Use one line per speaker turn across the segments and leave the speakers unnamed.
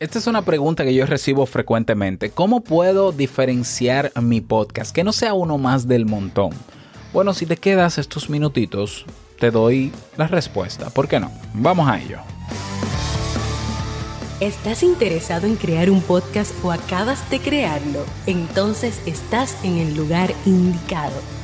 Esta es una pregunta que yo recibo frecuentemente. ¿Cómo puedo diferenciar mi podcast? Que no sea uno más del montón. Bueno, si te quedas estos minutitos, te doy la respuesta. ¿Por qué no? Vamos a ello.
¿Estás interesado en crear un podcast o acabas de crearlo? Entonces estás en el lugar indicado.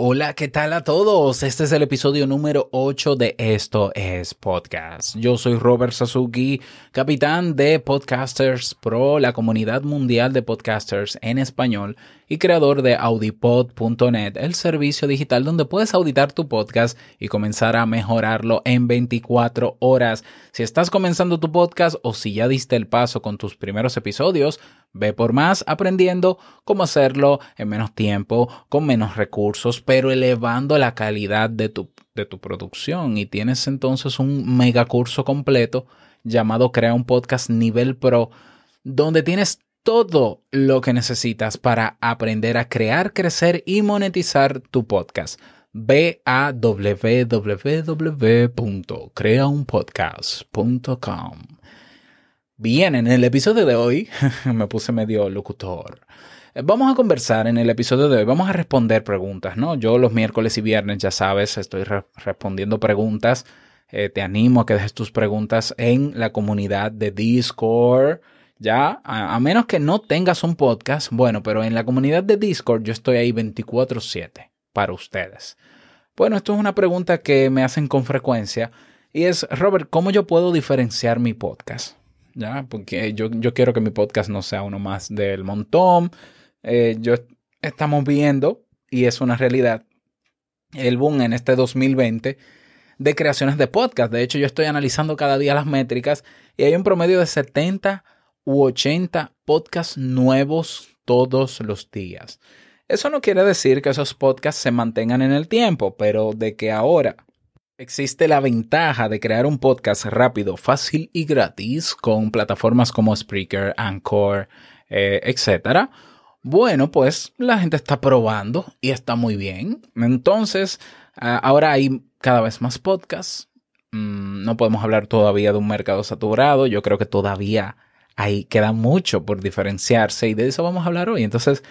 Hola, ¿qué tal a todos? Este es el episodio número 8 de Esto es Podcast. Yo soy Robert Sasuki, capitán de Podcasters Pro, la comunidad mundial de podcasters en español y creador de audipod.net, el servicio digital donde puedes auditar tu podcast y comenzar a mejorarlo en 24 horas. Si estás comenzando tu podcast o si ya diste el paso con tus primeros episodios, Ve por más aprendiendo cómo hacerlo en menos tiempo, con menos recursos, pero elevando la calidad de tu, de tu producción. Y tienes entonces un mega curso completo llamado Crea un podcast nivel pro, donde tienes todo lo que necesitas para aprender a crear, crecer y monetizar tu podcast. Ve a www.creaunpodcast.com. Bien, en el episodio de hoy me puse medio locutor. Vamos a conversar en el episodio de hoy, vamos a responder preguntas, ¿no? Yo los miércoles y viernes, ya sabes, estoy respondiendo preguntas. Eh, te animo a que dejes tus preguntas en la comunidad de Discord. Ya, a, menos que no tengas un podcast, bueno, pero en la comunidad de Discord yo estoy ahí 24/7 para ustedes. Bueno, esto es una pregunta que me hacen con frecuencia y es, Robert, ¿cómo yo puedo diferenciar mi podcast? ¿ya? Porque yo, quiero que mi podcast no sea uno más del montón. Eh, yo estamos viendo, y es una realidad, el boom en este 2020 de creaciones de podcast. De hecho, yo estoy analizando cada día las métricas y hay un promedio de 70 u 80 podcasts nuevos todos los días. Eso no quiere decir que esos podcasts se mantengan en el tiempo, pero de que ahora Existe la ventaja de crear un podcast rápido, fácil y gratis con plataformas como Spreaker, Anchor, eh, etc. Bueno, pues la gente está probando y está muy bien. Entonces, ahora hay cada vez más podcasts. Mm, no podemos hablar todavía de un mercado saturado. Yo creo que todavía ahí queda mucho por diferenciarse y de eso vamos a hablar hoy. Entonces,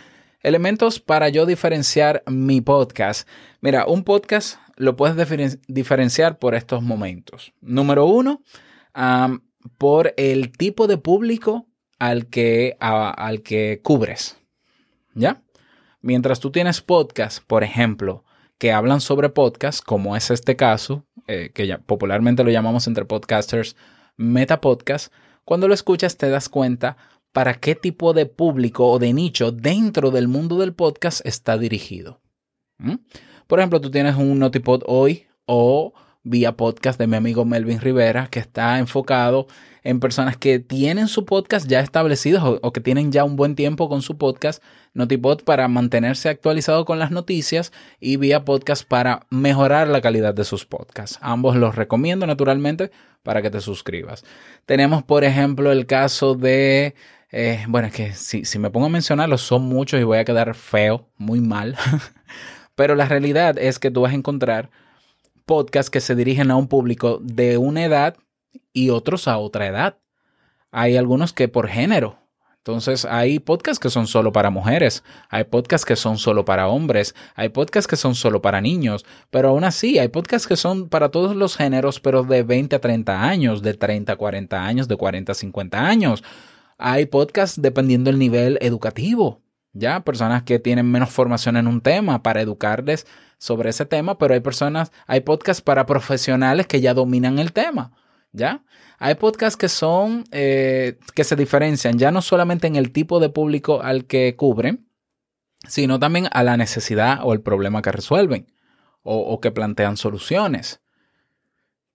elementos para yo diferenciar mi podcast. Mira, un podcast lo puedes diferenciar por estos momentos. Número uno, por el tipo de público al que, al que cubres. ¿Ya? Mientras tú tienes podcasts, por ejemplo, que hablan sobre podcasts, como es este caso, eh, que popularmente lo llamamos entre podcasters meta podcast, cuando lo escuchas te das cuenta para qué tipo de público o de nicho dentro del mundo del podcast está dirigido. Por ejemplo, tú tienes un Notipod hoy o vía podcast de mi amigo Melvin Rivera, que está enfocado en personas que tienen su podcast ya establecido o, que tienen ya un buen tiempo con su podcast, Notipod para mantenerse actualizado con las noticias y vía podcast para mejorar la calidad de sus podcasts. Ambos los recomiendo naturalmente para que te suscribas. Tenemos, por ejemplo, el caso de... Eh, bueno, es que si, si me pongo a mencionarlos son muchos y voy a quedar feo, muy mal. Pero la realidad es que tú vas a encontrar podcasts que se dirigen a un público de una edad y otros a otra edad. Hay algunos que por género. Entonces hay podcasts que son solo para mujeres, hay podcasts que son solo para hombres, hay podcasts que son solo para niños, pero aún así hay podcasts que son para todos los géneros, pero de 20 a 30 años, de 30 a 40 años, de 40 a 50 años. Hay podcasts dependiendo del nivel educativo. ¿ya? Personas que tienen menos formación en un tema para educarles sobre ese tema, pero hay personas, hay podcasts para profesionales que ya dominan el tema, ¿ya? Hay podcasts que son, eh, que se diferencian ya no solamente en el tipo de público al que cubren, sino también a la necesidad o el problema que resuelven o, o que plantean soluciones.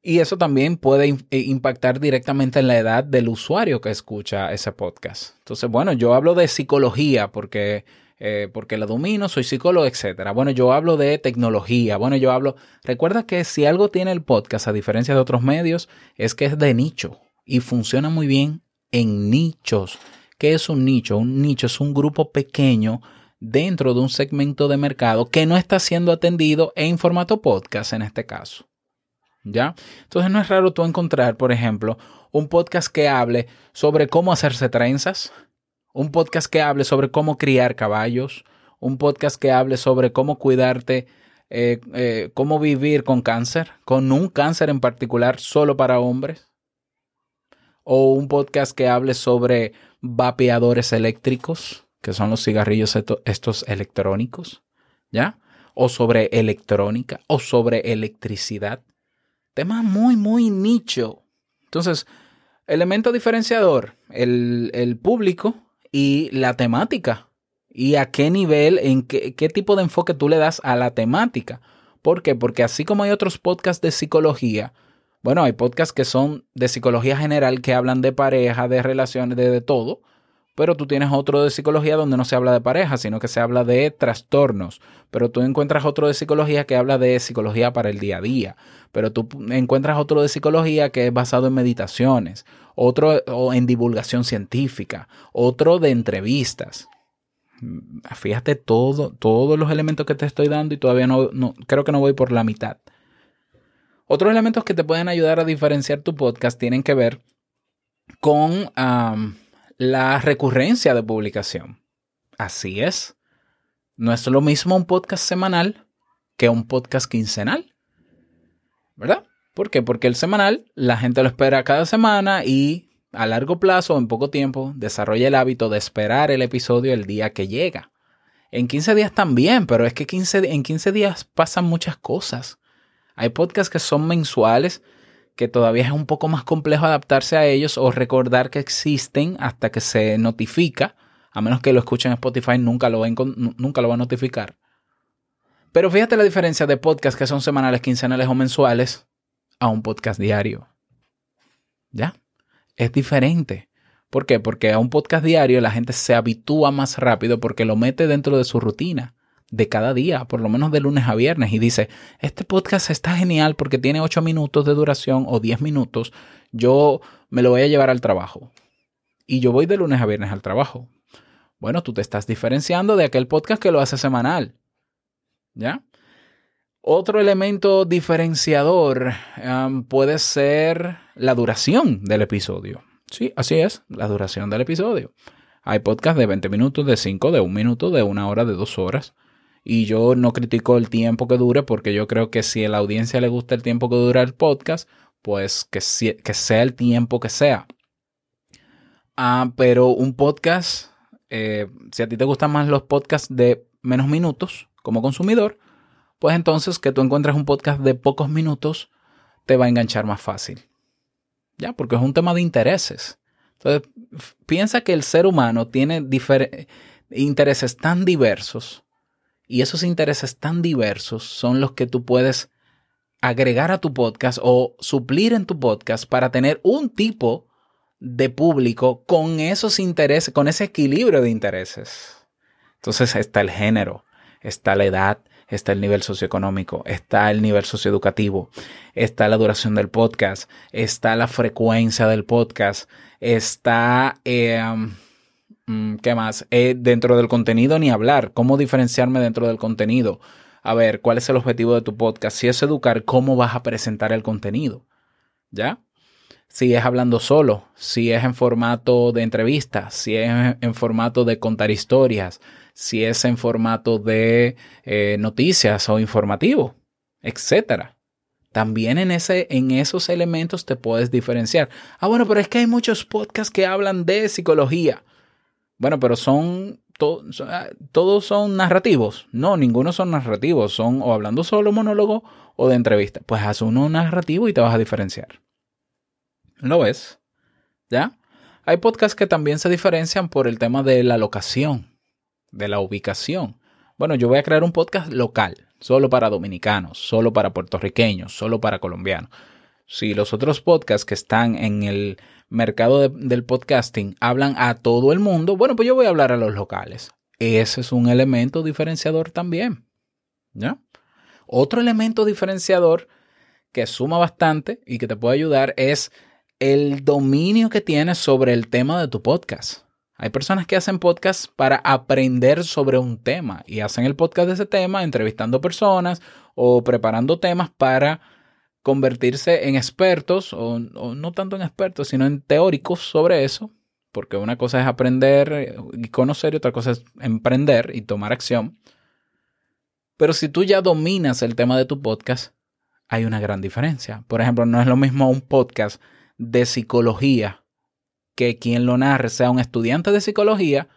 Y eso también puede eh, impactar directamente en la edad del usuario que escucha ese podcast. Entonces, bueno, yo hablo de psicología porque, eh, porque la domino, soy psicólogo, etc. Bueno, yo hablo de tecnología. Bueno, yo hablo... Recuerda que si algo tiene el podcast, a diferencia de otros medios, es que es de nicho y funciona muy bien en nichos. ¿Qué es un nicho? Un nicho es un grupo pequeño dentro de un segmento de mercado que no está siendo atendido en formato podcast en este caso. ¿Ya? Entonces no es raro tú encontrar, por ejemplo, un podcast que hable sobre cómo hacerse trenzas, un podcast que hable sobre cómo criar caballos, un podcast que hable sobre cómo cuidarte, eh, eh, cómo vivir con cáncer, con un cáncer en particular solo para hombres, o un podcast que hable sobre vapeadores eléctricos, que son los cigarrillos estos electrónicos, ¿ya? O sobre electrónica, o sobre electricidad. Tema muy, muy nicho. Entonces, elemento diferenciador, el, el público y la temática. Y a qué nivel, en qué, qué tipo de enfoque tú le das a la temática. ¿Por qué? Porque así como hay otros podcasts de psicología, bueno, hay podcasts que son de psicología general que hablan de pareja, de relaciones, de, de todo pero tú tienes otro de psicología donde no se habla de pareja, sino que se habla de trastornos, pero tú encuentras otro de psicología que habla de psicología para el día a día, pero tú encuentras otro de psicología que es basado en meditaciones, otro en divulgación científica, otro de entrevistas. Fíjate todo, todos los elementos que te estoy dando y todavía no, creo que no voy por la mitad. Otros elementos que te pueden ayudar a diferenciar tu podcast tienen que ver con la recurrencia de publicación. Así es. No es lo mismo un podcast semanal que un podcast quincenal. ¿Verdad? ¿Por qué? Porque el semanal la gente lo espera cada semana y a largo plazo, en poco tiempo, desarrolla el hábito de esperar el episodio el día que llega. En 15 días también, pero es que en 15 días pasan muchas cosas. Hay podcasts que son mensuales que todavía es un poco más complejo adaptarse a ellos o recordar que existen hasta que se notifica, a menos que lo escuchen en Spotify, nunca lo, nunca lo va a notificar. Pero fíjate la diferencia de podcasts que son semanales, quincenales o mensuales a un podcast diario. ¿Ya? Es diferente. ¿Por qué? Porque a un podcast diario la gente se habitúa más rápido porque lo mete dentro de su rutina de cada día, por lo menos de lunes a viernes, y dice, este podcast está genial porque tiene 8 minutos de duración o 10 minutos, yo me lo voy a llevar al trabajo. Y yo voy de lunes a viernes al trabajo. Bueno, tú te estás diferenciando de aquel podcast que lo hace semanal. ¿Ya? Otro elemento diferenciador puede ser la duración del episodio. Sí, así es, la duración del episodio. Hay podcasts de 20 minutos, de 5, de 1 minuto, de 1 hora, de 2 horas. Y yo no critico el tiempo que dure porque yo creo que si a la audiencia le gusta el tiempo que dura el podcast, pues que, que sea el tiempo que sea. Ah, pero un podcast, eh, si a ti te gustan más los podcasts de menos minutos como consumidor, pues entonces que tú encuentres un podcast de pocos minutos te va a enganchar más fácil. Ya, porque es un tema de intereses. Entonces, piensa que el ser humano tiene intereses tan diversos y esos intereses tan diversos son los que tú puedes agregar a tu podcast o suplir en tu podcast para tener un tipo de público con esos intereses, con ese equilibrio de intereses. Entonces está el género, está la edad, está el nivel socioeconómico, está el nivel socioeducativo, está la duración del podcast, está la frecuencia del podcast, está... Eh, Mm, ¿Qué más? Eh, dentro del contenido ni hablar. ¿Cómo diferenciarme dentro del contenido? A ver, ¿cuál es el objetivo de tu podcast? Si es educar, ¿cómo vas a presentar el contenido? ¿Ya? Si es hablando solo, si es en formato de entrevista, si es en formato de contar historias, si es en formato de eh, noticias o informativo, etcétera. También en, ese, en esos elementos te puedes diferenciar. Ah, bueno, pero es que hay muchos podcasts que hablan de psicología. Bueno, pero son, ah, todos son narrativos. No, ninguno son narrativos. Son o hablando solo monólogo o de entrevista. Pues haz uno narrativo y te vas a diferenciar. ¿Lo ves? ¿Ya? Hay podcasts que también se diferencian por el tema de la locación, de la ubicación. Bueno, yo voy a crear un podcast local, solo para dominicanos, solo para puertorriqueños, solo para colombianos. Si los otros podcasts que están en el mercado del podcasting hablan a todo el mundo, bueno, pues yo voy a hablar a los locales. Ese es un elemento diferenciador también. ¿Ya? Otro elemento diferenciador que suma bastante y que te puede ayudar es el dominio que tienes sobre el tema de tu podcast. Hay personas que hacen podcasts para aprender sobre un tema y hacen el podcast de ese tema entrevistando personas o preparando temas para convertirse en expertos o, no tanto en expertos, sino en teóricos sobre eso, porque una cosa es aprender y conocer y otra cosa es emprender y tomar acción. Pero si tú ya dominas el tema de tu podcast, hay una gran diferencia. Por ejemplo, no es lo mismo un podcast de psicología que quien lo narre sea un estudiante de psicología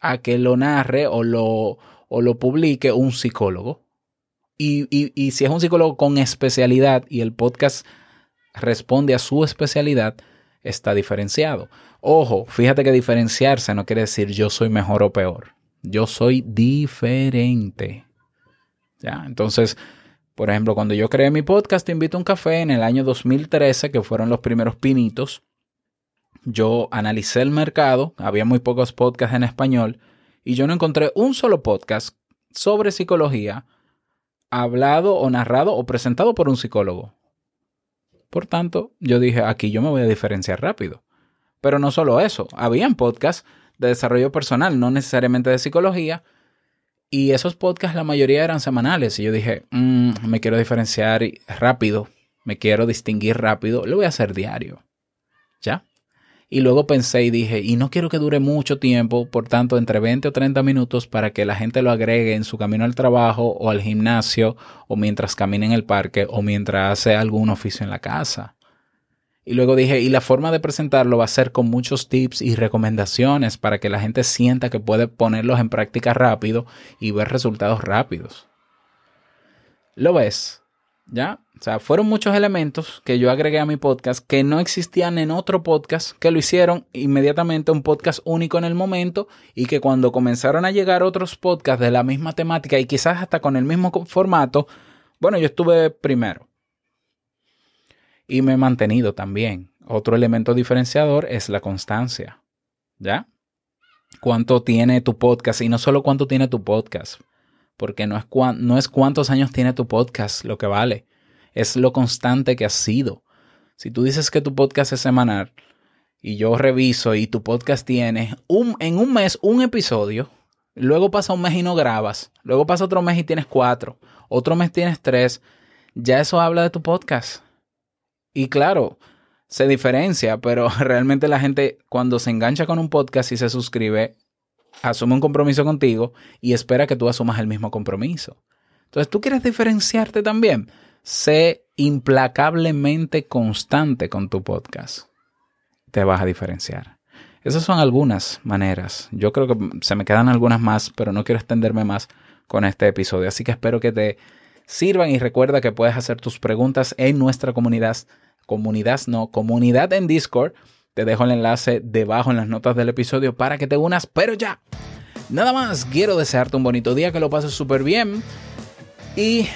a que lo narre o lo, o lo publique un psicólogo. Y, y, si es un psicólogo con especialidad y el podcast responde a su especialidad, está diferenciado. Ojo, fíjate que diferenciarse no quiere decir yo soy mejor o peor. Yo soy diferente. ¿Ya? Entonces, por ejemplo, cuando yo creé mi podcast Te invito a un café en el año 2013, que fueron los primeros pinitos, yo analicé el mercado, había muy pocos podcasts en español, y yo no encontré un solo podcast sobre psicología hablado o narrado o presentado por un psicólogo. Por tanto, yo dije, aquí yo me voy a diferenciar rápido. Pero no solo eso, habían podcasts de desarrollo personal, no necesariamente de psicología, y esos podcasts la mayoría eran semanales, y yo dije, mm, me quiero diferenciar rápido, me quiero distinguir rápido, lo voy a hacer diario. ¿Ya? Y luego pensé y dije, y no quiero que dure mucho tiempo, por tanto, entre 20 o 30 minutos para que la gente lo agregue en su camino al trabajo o al gimnasio o mientras camina en el parque o mientras hace algún oficio en la casa. Y luego dije, y la forma de presentarlo va a ser con muchos tips y recomendaciones para que la gente sienta que puede ponerlos en práctica rápido y ver resultados rápidos. ¿Lo ves? ¿Ya? O sea, fueron muchos elementos que yo agregué a mi podcast que no existían en otro podcast, que lo hicieron inmediatamente un podcast único en el momento y que cuando comenzaron a llegar otros podcasts de la misma temática y quizás hasta con el mismo formato, bueno, yo estuve primero. Y me he mantenido también. Otro elemento diferenciador es la constancia. ¿Ya? ¿Cuánto tiene tu podcast? Y no solo cuánto tiene tu podcast porque no es, no es cuántos años tiene tu podcast lo que vale, es lo constante que has sido. Si tú dices que tu podcast es semanal y yo reviso y tu podcast tiene un, en un mes un episodio, luego pasa un mes y no grabas, luego pasa otro mes y tienes cuatro, otro mes tienes tres, ya eso habla de tu podcast. Y claro, se diferencia, pero realmente la gente cuando se engancha con un podcast y se suscribe, asume un compromiso contigo y espera que tú asumas el mismo compromiso. Entonces, ¿tú quieres diferenciarte también? Sé implacablemente constante con tu podcast. Te vas a diferenciar. Esas son algunas maneras. Yo creo que se me quedan algunas más, pero no quiero extenderme más con este episodio. Así que espero que te sirvan y recuerda que puedes hacer tus preguntas en nuestra comunidad. Comunidad, no, comunidad en Discord te dejo el enlace debajo en las notas del episodio para que te unas, pero ya. Nada más, quiero desearte un bonito día, que lo pases súper bien y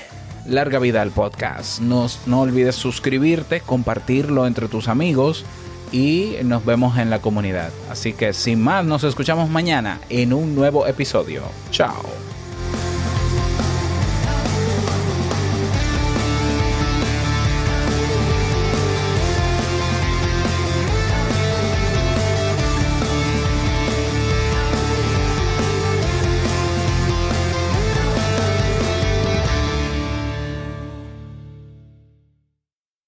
larga vida al podcast. No, no olvides suscribirte, compartirlo entre tus amigos y nos vemos en la comunidad. Así que sin más, nos escuchamos mañana en un nuevo episodio. Chao.